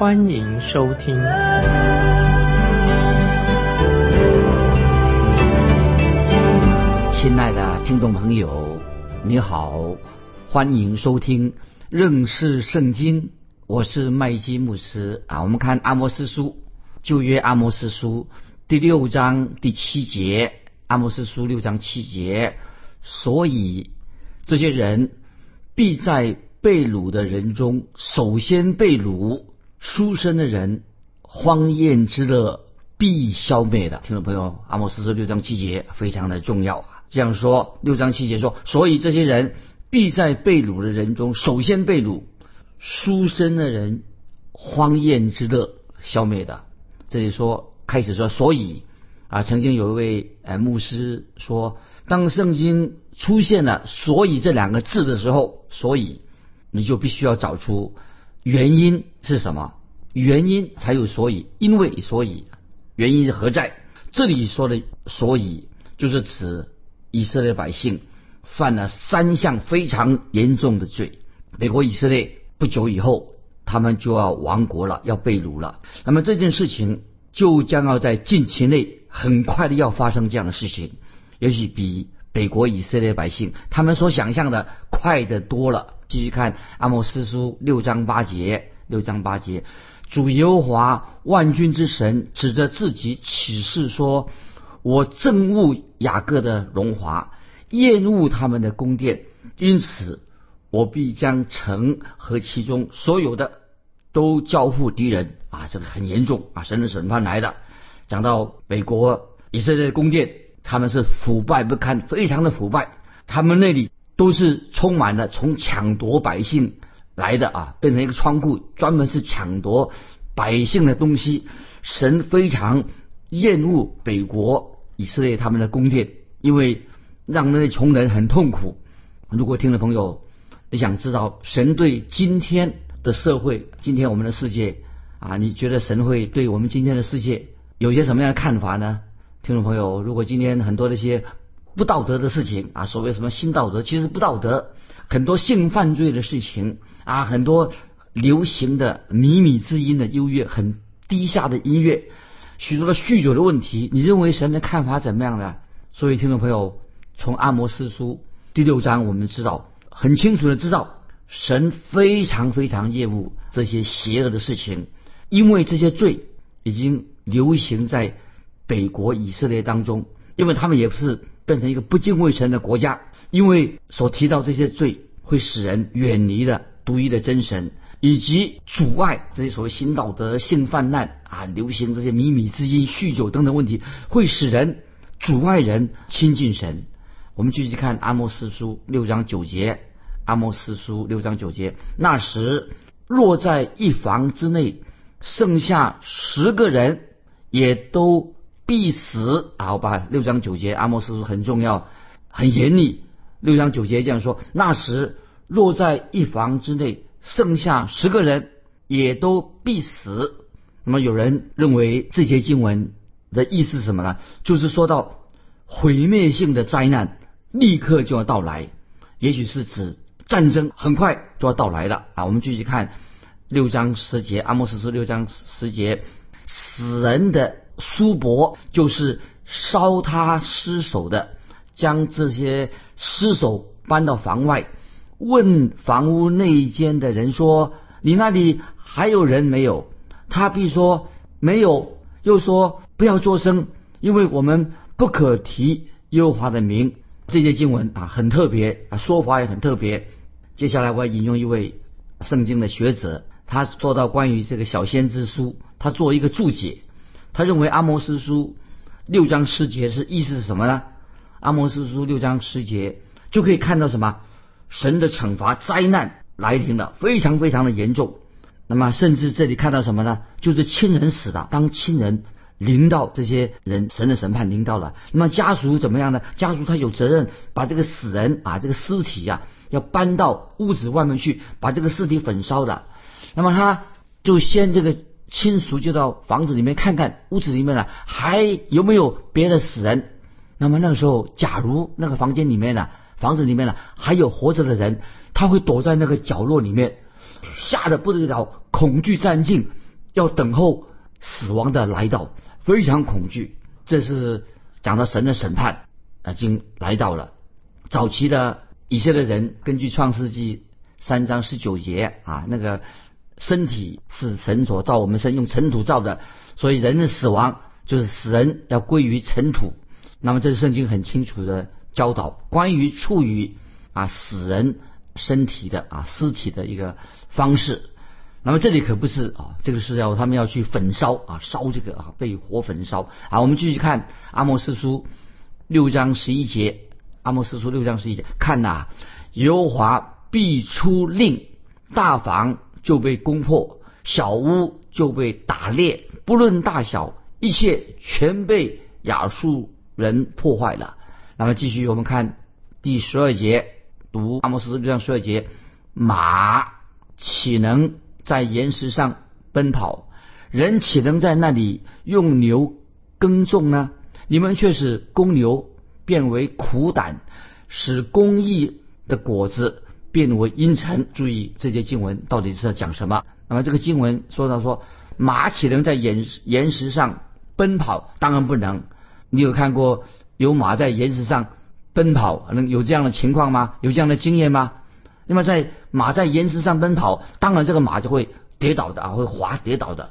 欢迎收听。亲爱的听众朋友，你好，欢迎收听认识圣经。我是麦基牧师啊。我们看阿摩斯书，旧约阿摩斯书第六章第七节。阿摩斯书六章七节，所以这些人必在被掳的人中首先被掳，书生的人荒宴之乐必消灭的。听众朋友，阿摩斯说六章七节非常的重要啊。这样说，六章七节说，所以这些人必在被掳的人中首先被掳，书生的人荒宴之乐消灭的。这里说开始说，所以。啊，曾经有一位呃牧师说，当圣经出现了“所以”这两个字的时候，所以你就必须要找出原因是什么，原因才有所以，因为所以，原因是何在？这里说的“所以”就是指以色列百姓犯了三项非常严重的罪。美国以色列不久以后，他们就要亡国了，要被掳了。那么这件事情就将要在近期内。很快的要发生这样的事情，也许比北国以色列百姓他们所想象的快得多了。继续看阿摩斯书六章八节，六章八节，主耶和华万军之神指着自己起誓说：“我憎恶雅各的荣华，厌恶他们的宫殿，因此我必将城和其中所有的都交付敌人。”啊，这个很严重啊，神的审判来的。讲到美国以色列宫殿，他们是腐败不堪，非常的腐败。他们那里都是充满了从抢夺百姓来的啊，变成一个仓库，专门是抢夺百姓的东西。神非常厌恶北国以色列他们的宫殿，因为让那些穷人很痛苦。如果听众朋友你想知道神对今天的社会、今天我们的世界啊，你觉得神会对我们今天的世界？有些什么样的看法呢？听众朋友，如果今天很多那些不道德的事情啊，所谓什么新道德，其实不道德，很多性犯罪的事情啊，很多流行的靡靡之音的优越，很低下的音乐，许多的酗酒的问题，你认为神的看法怎么样呢？所以，听众朋友，从阿摩斯书第六章，我们知道很清楚的知道，神非常非常厌恶这些邪恶的事情，因为这些罪已经。流行在北国以色列当中，因为他们也不是变成一个不敬畏神的国家，因为所提到这些罪会使人远离了独一的真神，以及阻碍这些所谓新道德、性泛滥啊，流行这些靡靡之音、酗酒等等问题，会使人阻碍人亲近神。我们继续看阿摩斯书六章九节，阿摩斯书六章九节，那时若在一房之内剩下十个人。也都必死。好吧，六章九节，阿摩斯书很重要，很严厉。六章九节这样说：那时若在一房之内剩下十个人，也都必死。那么有人认为这些经文的意思是什么呢？就是说到毁灭性的灾难立刻就要到来，也许是指战争很快就要到来了啊。我们继续看六章十节，阿摩斯书六章十节。死人的叔伯就是烧他尸首的，将这些尸首搬到房外，问房屋内间的人说：“你那里还有人没有？”他必说：“没有。”又说：“不要作声，因为我们不可提优华的名。”这些经文啊，很特别啊，说法也很特别。接下来我要引用一位圣经的学者，他说到关于这个小先知书。他做一个注解，他认为阿摩斯书六章十节是意思是什么呢？阿摩斯书六章十节就可以看到什么？神的惩罚灾难来临了，非常非常的严重。那么甚至这里看到什么呢？就是亲人死了，当亲人临到这些人，神的审判临到了，那么家属怎么样呢？家属他有责任把这个死人啊，这个尸体呀，要搬到屋子外面去，把这个尸体焚烧的。那么他就先这个亲属就到房子里面看看，屋子里面呢还有没有别的死人。那么那个时候，假如那个房间里面呢，房子里面呢还有活着的人，他会躲在那个角落里面，吓得不得了，恐惧战境，要等候死亡的来到，非常恐惧。这是讲到神的审判已经来到了。早期的以色列人根据创世纪三章十九节啊，那个。身体是神所造，我们是用尘土造的，所以人的死亡就是死人要归于尘土。那么这是圣经很清楚的教导，关于处于啊死人身体的啊尸体的一个方式。那么这里可不是啊，这个是要他们要去焚烧啊烧这个啊被火焚烧。好，我们继续看阿莫斯书六章十一节，阿莫斯书六章十一节，看呐，耶和华必出令，大房。就被攻破，小屋就被打裂，不论大小，一切全被亚述人破坏了。那么继续，我们看第十二节，读阿摩斯六章十二节：马岂能在岩石上奔跑？人岂能在那里用牛耕种呢？你们却使公牛变为苦胆，使公义的果子。变为阴沉。注意这些经文到底是在讲什么？那么这个经文说到说，马岂能在岩岩石上奔跑？当然不能。你有看过有马在岩石上奔跑，能有这样的情况吗？有这样的经验吗？那么在马在岩石上奔跑，当然这个马就会跌倒的啊，会滑跌倒的。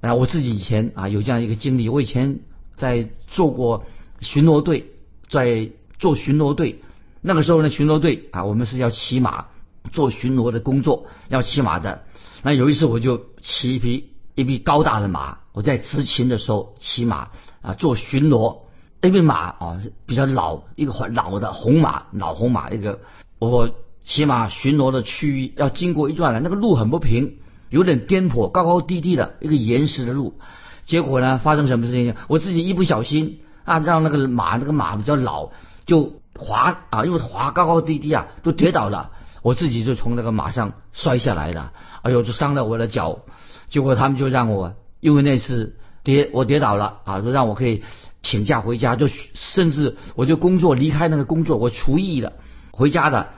啊，我自己以前啊有这样一个经历，我以前在做过巡逻队，在做巡逻队。那个时候呢，巡逻队啊，我们是要骑马做巡逻的工作，要骑马的。那有一次我就骑一匹一匹高大的马，我在执勤的时候骑马啊做巡逻。那匹马啊比较老，一个老的红马，老红马一个。我骑马巡逻的区域要经过一段呢，那个路很不平，有点颠簸，高高低低的一个岩石的路。结果呢，发生什么事情？我自己一不小心啊，让那个马那个马比较老就。滑啊，因为滑高高低低啊，都跌倒了。我自己就从那个马上摔下来的，哎呦，就伤了我的脚。结果他们就让我，因为那次跌我跌倒了啊，说让我可以请假回家，就甚至我就工作离开那个工作，我厨艺了回家的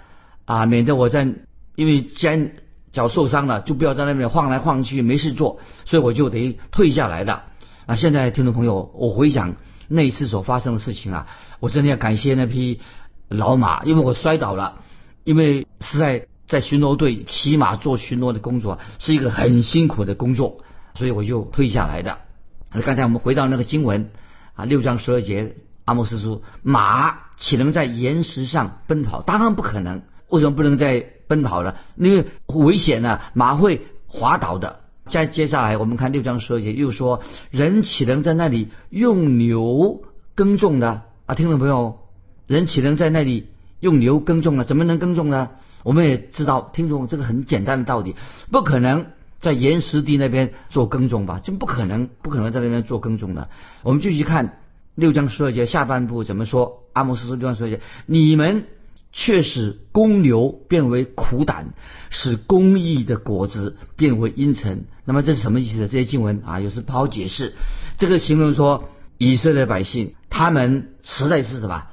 啊，免得我在因为肩脚受伤了，就不要在那边晃来晃去没事做，所以我就得退下来的。啊，现在听众朋友，我回想。那一次所发生的事情啊，我真的要感谢那匹老马，因为我摔倒了，因为是在在巡逻队骑马做巡逻的工作是一个很辛苦的工作，所以我就退下来的。刚才我们回到那个经文啊，六章十二节，阿莫斯说：“马岂能在岩石上奔跑？当然不可能。为什么不能在奔跑呢？因为危险呢，马会滑倒的。”再接下来，我们看六章十二节，又说人岂能在那里用牛耕种呢？啊，听众朋友，人岂能在那里用牛耕种呢？怎么能耕种呢？我们也知道，听众这个很简单的道理，不可能在岩石地那边做耕种吧？就不可能，不可能在那边做耕种的。我们继续看六章十二节下半部怎么说？阿摩斯说六章十二节，你们。却使公牛变为苦胆，使公义的果子变为阴沉。那么这是什么意思呢？这些经文啊，有时不好解释。这个形容说以色列百姓，他们实在是什么？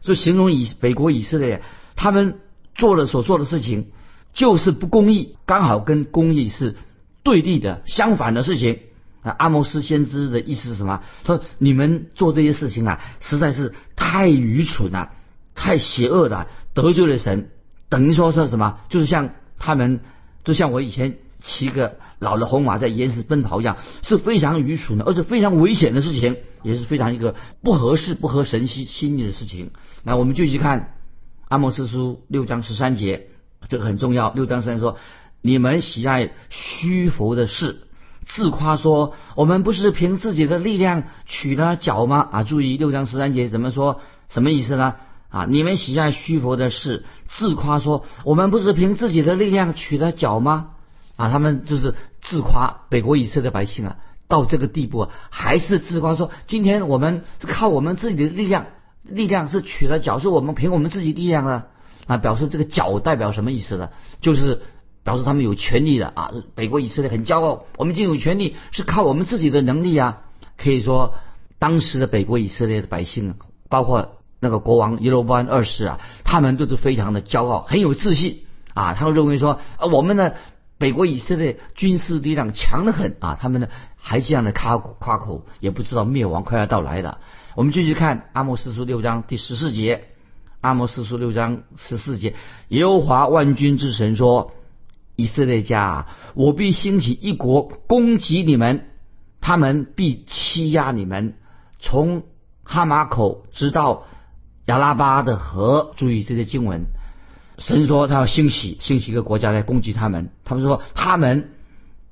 就形容以北国以色列，他们做的所做的事情，就是不公义，刚好跟公义是对立的、相反的事情。啊，阿摩斯先知的意思是什么？说你们做这些事情啊，实在是太愚蠢了。太邪恶了，得罪了神，等于说是什么？就是像他们，就像我以前骑个老的红马在岩石奔跑一样，是非常愚蠢的，而且非常危险的事情，也是非常一个不合适、不合神心心意的事情。那我们继续看《阿莫斯书》六章十三节，这个很重要。六章十三说：“你们喜爱虚浮的事，自夸说我们不是凭自己的力量取了脚吗？”啊，注意六章十三节怎么说？什么意思呢？啊！你们喜爱虚浮的事，自夸说我们不是凭自己的力量取得脚吗？啊，他们就是自夸北国以色列百姓啊，到这个地步啊，还是自夸说，今天我们是靠我们自己的力量，力量是取了脚，是我们凭我们自己力量啊，啊，表示这个脚代表什么意思呢？就是表示他们有权利的啊，北国以色列很骄傲，我们已经有权利，是靠我们自己的能力啊，可以说当时的北国以色列的百姓，包括那个国王耶罗波安二世啊，他们都是非常的骄傲，很有自信啊，他们认为说啊，我们呢。北国以色列军事力量强得很啊，他们呢还这样的夸夸口，也不知道灭亡快要到来了。我们继续看阿摩斯书六章第十四节，阿摩斯书六章十四节，耶和华万军之神说：“以色列家，我必兴起一国攻击你们，他们必欺压你们，从哈马口直到亚拉巴的河。”注意这些经文。神说他要兴起，兴起一个国家来攻击他们。他们说他们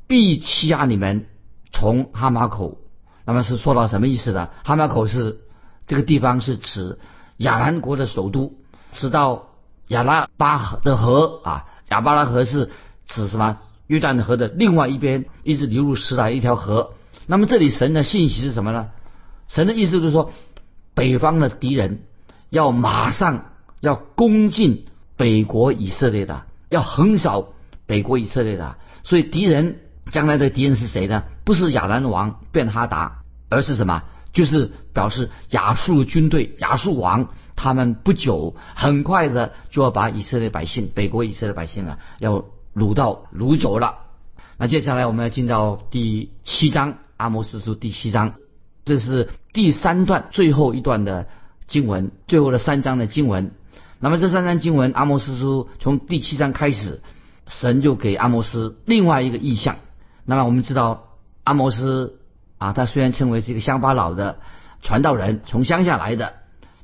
必欺压你们，从哈马口。那么是说到什么意思呢？哈马口是这个地方是指亚兰国的首都，直到亚拉巴的河啊，亚巴拉河是指什么？约旦河的另外一边，一直流入石来一条河。那么这里神的信息是什么呢？神的意思就是说，北方的敌人要马上要攻进。北国以色列的要横扫北国以色列的，所以敌人将来的敌人是谁呢？不是亚兰王便哈达，而是什么？就是表示亚述军队、亚述王，他们不久很快的就要把以色列百姓、北国以色列百姓啊，要掳到掳走了。那接下来我们要进到第七章，阿摩斯书第七章，这是第三段最后一段的经文，最后的三章的经文。那么这三章经文，阿摩斯书从第七章开始，神就给阿摩斯另外一个意象。那么我们知道，阿摩斯啊，他虽然称为是一个乡巴佬的传道人，从乡下来的，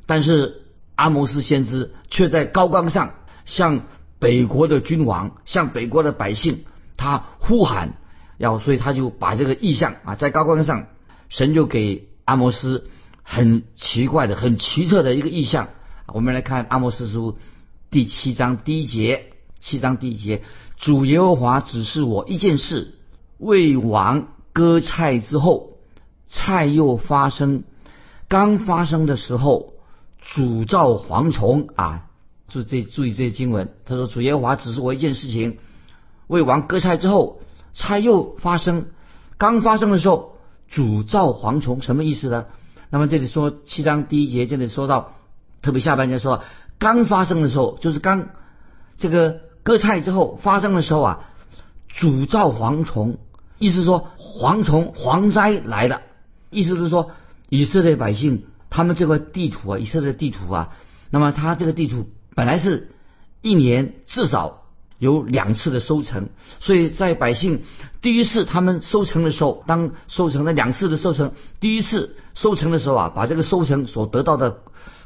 但是阿摩斯先知却在高岗上向北国的君王、向北国的百姓，他呼喊，要所以他就把这个意象啊，在高岗上，神就给阿摩斯很奇怪的、很奇特的一个意象。我们来看阿摩斯书第七章第一节，七章第一节，主耶和华指示我一件事：为王割菜之后，菜又发生。刚发生的时候，主造蝗虫啊！注这注意这些经文。他说：“主耶和华指示我一件事情：为王割菜之后，菜又发生。刚发生的时候，主造蝗虫，什么意思呢？那么这里说七章第一节，这里说到。特别下半节说，刚发生的时候，就是刚这个割菜之后发生的时候啊，主造蝗虫，意思说蝗虫蝗灾来了，意思是说以色列百姓他们这块地图啊，以色列地图啊，那么他这个地图本来是一年至少有两次的收成，所以在百姓第一次他们收成的时候，当收成的两次的收成，第一次收成的时候啊，把这个收成所得到的。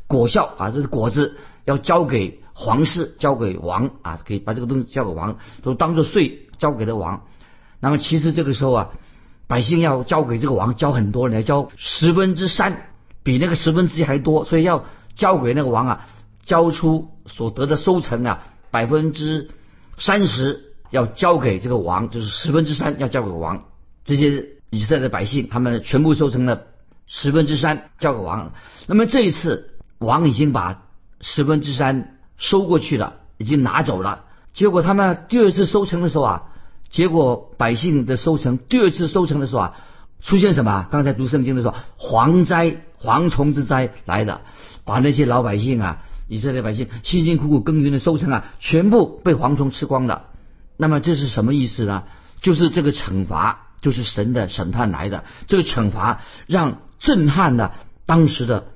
果效啊，这个果子要交给皇室，交给王啊，可以把这个东西交给王，都当做税交给了王。那么其实这个时候啊，百姓要交给这个王交很多，来交十分之三，比那个十分之一还多，所以要交给那个王啊，交出所得的收成啊，百分之三十要交给这个王，就是十分之三要交给王。这些以色列的百姓，他们全部收成了十分之三交给王。那么这一次。王已经把十分之三收过去了，已经拿走了。结果他们第二次收成的时候啊，结果百姓的收成，第二次收成的时候啊，出现什么？刚才读圣经的时候，蝗灾、蝗虫之灾来的，把那些老百姓啊，以色列百姓辛辛苦苦耕耘的收成啊，全部被蝗虫吃光了。那么这是什么意思呢？就是这个惩罚，就是神的审判来的。这个惩罚让震撼了当时的。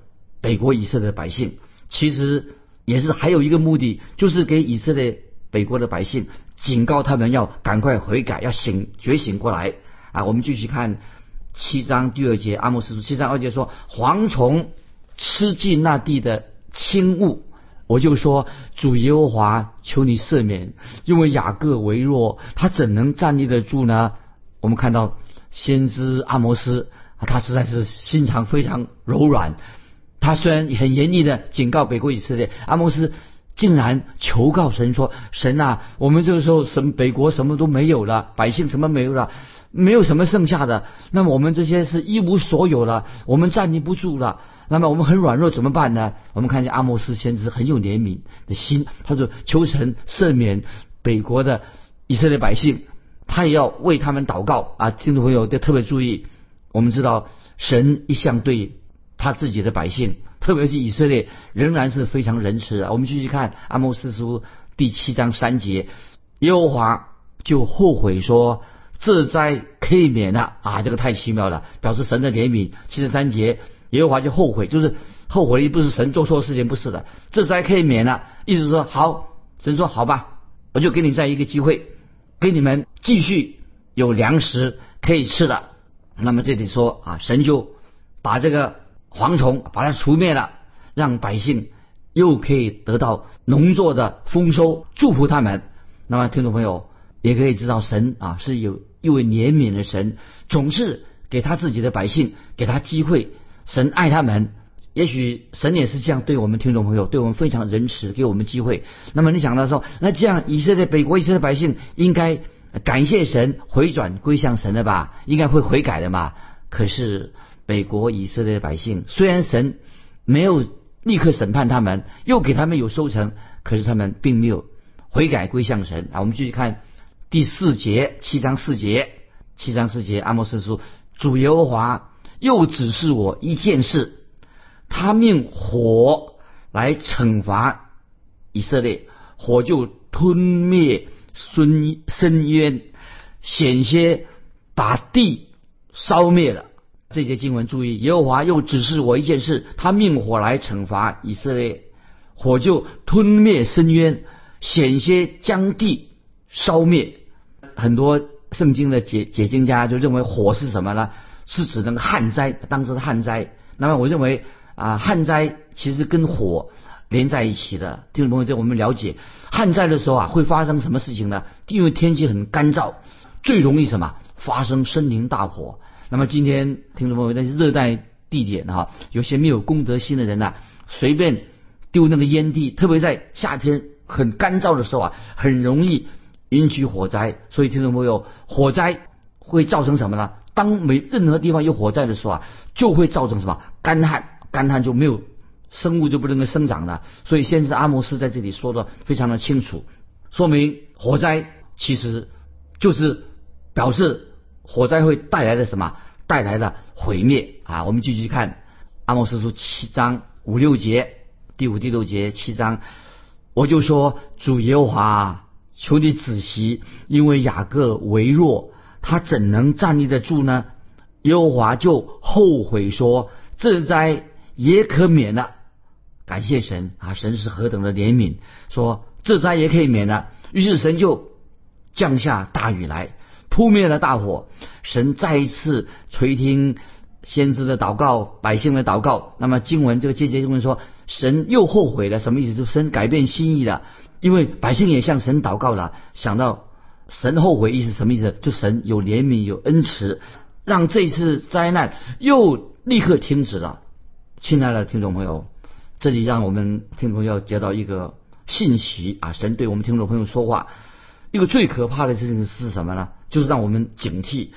北国以色列百姓，其实也是还有一个目的，就是给以色列北国的百姓警告他们要赶快悔改，要醒觉醒过来啊！我们继续看七章第二节，阿莫斯书七章二节说：“蝗虫吃尽那地的轻物，我就说主耶和华，求你赦免，因为雅各为弱，他怎能站立得住呢？”我们看到先知阿摩斯，他实在是心肠非常柔软。他虽然很严厉的警告北国以色列，阿摩斯竟然求告神说：“神啊，我们这个时候什北国什么都没有了，百姓什么没有了，没有什么剩下的。那么我们这些是一无所有了，我们站立不住了。那么我们很软弱，怎么办呢？我们看见阿摩斯先知很有怜悯的心，他说求神赦免北国的以色列百姓，他也要为他们祷告啊！听众朋友要特别注意，我们知道神一向对他自己的百姓。”特别是以色列仍然是非常仁慈的。我们继续看阿摩斯书第七章三节，耶和华就后悔说：“这灾可以免了啊！”这个太奇妙了，表示神的怜悯。七十三节，耶和华就后悔，就是后悔，不是神做错事情，不是的，这灾可以免了。意思说好，神说好吧，我就给你再一个机会，给你们继续有粮食可以吃的。那么这里说啊，神就把这个。蝗虫把它除灭了，让百姓又可以得到农作的丰收，祝福他们。那么，听众朋友也可以知道，神啊是有一位怜悯的神，总是给他自己的百姓给他机会。神爱他们，也许神也是这样对我们听众朋友，对我们非常仁慈，给我们机会。那么你想到说，那这样以色列北国以色列百姓应该感谢神，回转归向神的吧？应该会悔改的嘛？可是。北国以色列的百姓，虽然神没有立刻审判他们，又给他们有收成，可是他们并没有悔改归向神啊。我们继续看第四节，七章四节，七章四节，阿摩斯书，主耶和华又指示我一件事，他命火来惩罚以色列，火就吞灭深深渊，险些把地烧灭了。这节经文注意，耶和华又指示我一件事，他命火来惩罚以色列，火就吞灭深渊，险些将地烧灭。很多圣经的解解经家就认为火是什么呢？是指那个旱灾，当时的旱灾。那么我认为啊，旱灾其实跟火连在一起的。听众朋友，这我们了解，旱灾的时候啊，会发生什么事情呢？因为天气很干燥，最容易什么发生森林大火。那么今天听众朋友，那些热带地点哈，有些没有公德心的人呐，随便丢那个烟蒂，特别在夏天很干燥的时候啊，很容易引起火灾。所以听众朋友，火灾会造成什么呢？当没任何地方有火灾的时候啊，就会造成什么干旱？干旱就没有生物就不能够生长了。所以先知阿摩斯在这里说的非常的清楚，说明火灾其实就是表示。火灾会带来的什么？带来的毁灭啊！我们继续看阿莫斯书七章五六节，第五、第六节七章，我就说主耶和华，求你仔细，因为雅各为弱，他怎能站立得住呢？耶和华就后悔说：这灾也可免了。感谢神啊！神是何等的怜悯，说这灾也可以免了。于是神就降下大雨来。扑灭了大火，神再一次垂听先知的祷告，百姓的祷告。那么经文这个节节经文说，神又后悔了，什么意思？就神改变心意了，因为百姓也向神祷告了，想到神后悔意思什么意思？就神有怜悯有恩慈，让这次灾难又立刻停止了。亲爱的听众朋友，这里让我们听众朋友接到一个信息啊，神对我们听众朋友说话。一个最可怕的事情是什么呢？就是让我们警惕，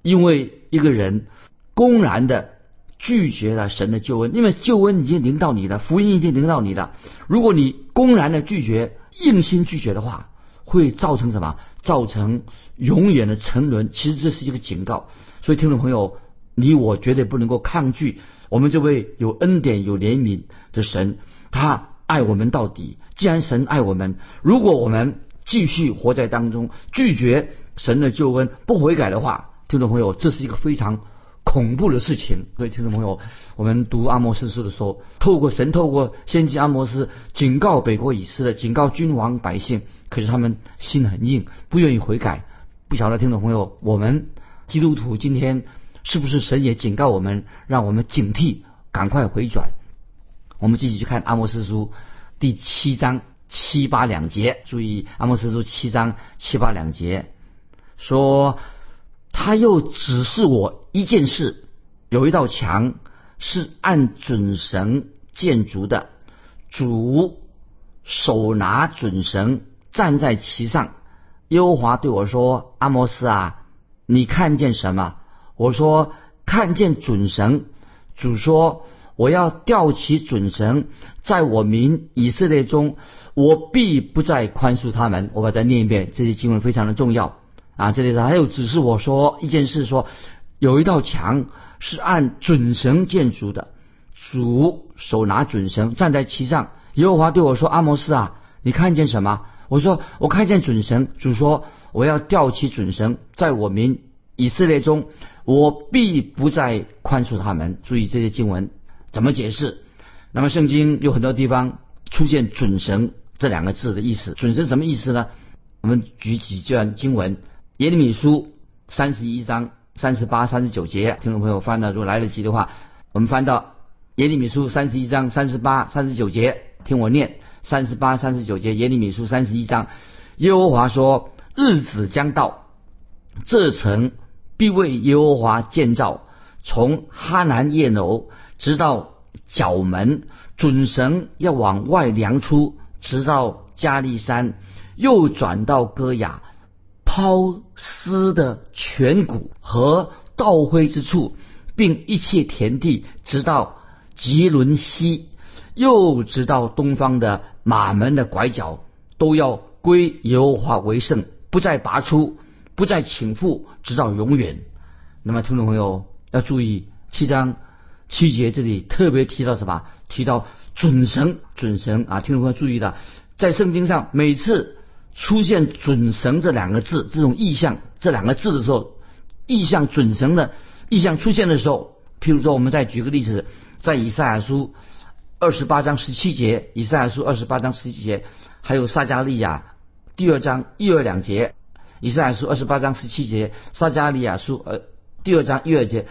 因为一个人公然的拒绝了神的救恩，因为救恩已经临到你了，福音已经临到你了。如果你公然的拒绝、硬心拒绝的话，会造成什么？造成永远的沉沦。其实这是一个警告。所以听众朋友，你我绝对不能够抗拒我们这位有恩典、有怜悯的神，他爱我们到底。既然神爱我们，如果我们继续活在当中，拒绝神的救恩，不悔改的话，听众朋友，这是一个非常恐怖的事情。各位，听众朋友，我们读阿摩斯书的时候，透过神，透过先知阿摩斯警告北国以色列，警告君王百姓，可是他们心很硬，不愿意悔改。不晓得听众朋友，我们基督徒今天是不是神也警告我们，让我们警惕，赶快回转？我们继续去看阿摩斯书第七章。七八两节，注意阿莫斯书七章七八两节，说他又指示我一件事，有一道墙是按准绳建筑的，主手拿准绳，站在其上。耶和华对我说：“阿摩斯啊，你看见什么？”我说：“看见准绳。”主说：“我要吊起准绳，在我民以色列中，我必不再宽恕他们。”我把再念一遍，这些经文非常的重要啊！这里还有指示我说一件事：说有一道墙是按准绳建筑的，主手拿准绳站在其上。耶和华对我说：“阿摩斯啊，你看见什么？”我说：“我看见准绳。”主说：“我要吊起准绳，在我民以色列中。”我必不再宽恕他们。注意这些经文怎么解释？那么圣经有很多地方出现“准绳”这两个字的意思。准绳什么意思呢？我们举几段经文：耶利米书三十一章三十八、三十九节。听众朋友翻到，如果来得及的话，我们翻到耶利米书三十一章三十八、三十九节，听我念三十八、三十九节。耶利米书三十一章，耶和华说：“日子将到，这城。”必为耶和华建造，从哈南叶楼直到角门，准绳要往外量出，直到加利山，又转到戈雅，抛尸的颧骨和倒灰之处，并一切田地，直到吉伦西，又直到东方的马门的拐角，都要归耶和华为圣，不再拔出。不再请复，直到永远。那么，听众朋友要注意，七章七节这里特别提到什么？提到准绳，准绳啊！听众朋友注意的，在圣经上每次出现“准绳”这两个字，这种意象这两个字的时候，意象准绳的意象出现的时候，譬如说，我们再举个例子，在以赛亚书二十八章十七节，以赛亚书二十八章十七节，还有撒加利亚第二章一二两节。以赛亚书二十八章十七节，撒加利亚书呃第二章一二节，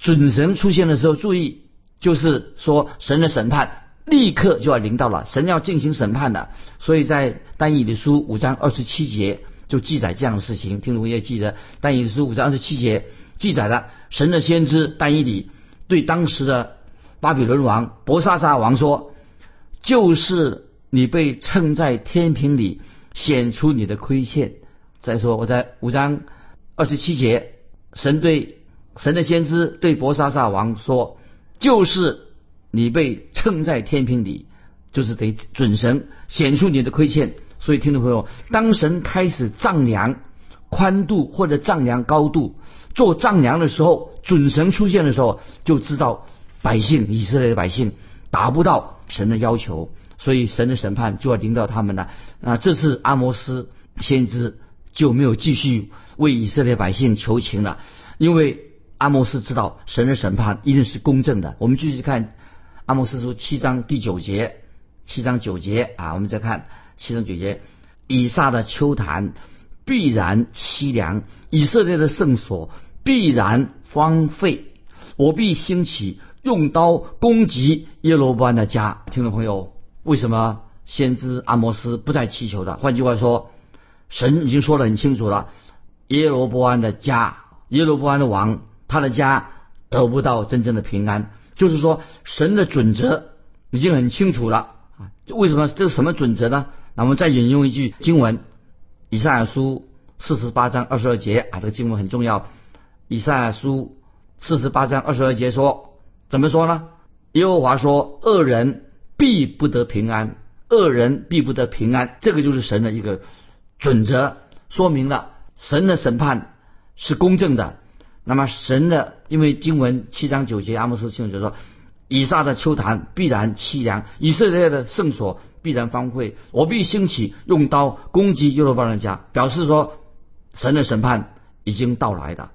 准神出现的时候，注意就是说神的审判立刻就要临到了，神要进行审判的。所以在单以的书五章二十七节就记载这样的事情。听众也记得单以的书五章二十七节记载了神的先知单以里对当时的巴比伦王伯沙王说：“就是你被称在天平里，显出你的亏欠。”再说，我在五章二十七节，神对神的先知对伯沙撒王说：“就是你被称在天平里，就是得准神显出你的亏欠。”所以，听众朋友，当神开始丈量宽度或者丈量高度做丈量的时候，准神出现的时候，就知道百姓以色列的百姓达不到神的要求，所以神的审判就要临到他们了。啊，这是阿摩斯先知。就没有继续为以色列百姓求情了，因为阿摩斯知道神的审判一定是公正的。我们继续看阿摩斯书七章第九节，七章九节啊，我们再看七章九节，以撒的秋坛必然凄凉，以色列的圣所必然荒废，我必兴起用刀攻击耶罗波安的家。听众朋友，为什么先知阿摩斯不再祈求的？换句话说。神已经说得很清楚了，耶罗波安的家，耶罗波安的王，他的家得不到真正的平安。就是说，神的准则已经很清楚了啊！为什么这是什么准则呢？那我们再引用一句经文，《以赛亚书》四十八章二十二节啊，这个经文很重要。《以赛亚书》四十八章二十二节说，怎么说呢？耶和华说：“恶人必不得平安，恶人必不得平安。”这个就是神的一个。准则说明了神的审判是公正的。那么神的，因为经文七章九节，阿摩斯清楚说，以撒的秋坛必然凄凉，以色列的圣所必然荒废，我必兴起用刀攻击耶路巴人家，表示说神的审判已经到来的。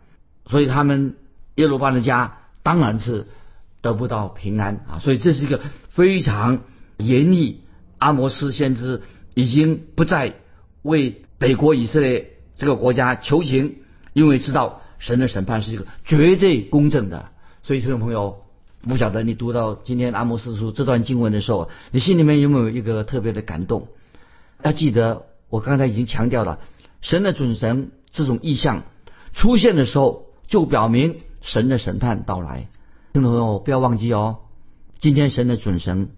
所以他们耶路巴人家当然是得不到平安啊。所以这是一个非常严厉。阿摩斯先知已经不再。为北国以色列这个国家求情，因为知道神的审判是一个绝对公正的。所以，听众朋友，不晓得你读到今天阿摩斯书这段经文的时候，你心里面有没有一个特别的感动？要记得，我刚才已经强调了，神的准神这种意象出现的时候，就表明神的审判到来。听众朋友，不要忘记哦，今天神的准神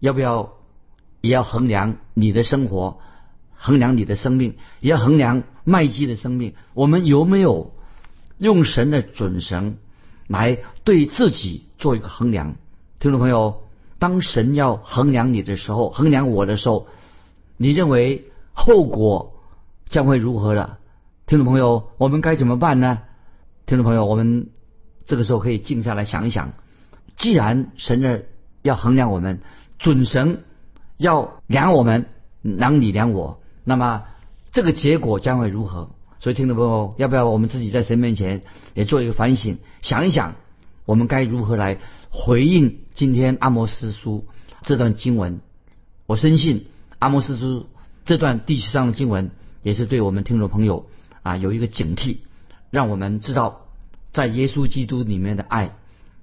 要不要也要衡量你的生活，衡量你的生命，也要衡量麦基的生命。我们有没有用神的准绳来对自己做一个衡量？听众朋友，当神要衡量你的时候，衡量我的时候，你认为后果将会如何了？听众朋友，我们该怎么办呢？听众朋友，我们这个时候可以静下来想一想。既然神的要衡量我们，准绳要量我们，量你量我，那么这个结果将会如何？所以，听众朋友，要不要我们自己在神面前也做一个反省，想一想，我们该如何来回应今天阿摩斯书这段经文？我深信阿摩斯书这段第十章的经文也是对我们听众朋友。啊，有一个警惕，让我们知道，在耶稣基督里面的爱，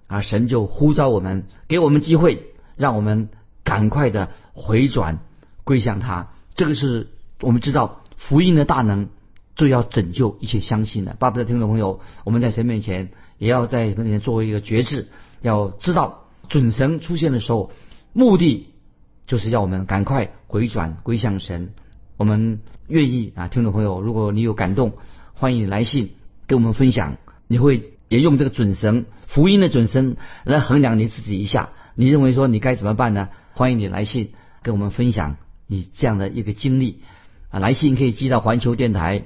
啊，神就呼召我们，给我们机会，让我们赶快的回转归向他。这个是我们知道福音的大能，就要拯救一切相信的。巴不得听众朋友，我们在神面前也要在神面前作为一个觉知，要知道准神出现的时候，目的就是要我们赶快回转归向神。我们愿意啊，听众朋友，如果你有感动，欢迎你来信跟我们分享。你会也用这个准绳福音的准绳来衡量你自己一下，你认为说你该怎么办呢？欢迎你来信跟我们分享你这样的一个经历啊。来信可以寄到环球电台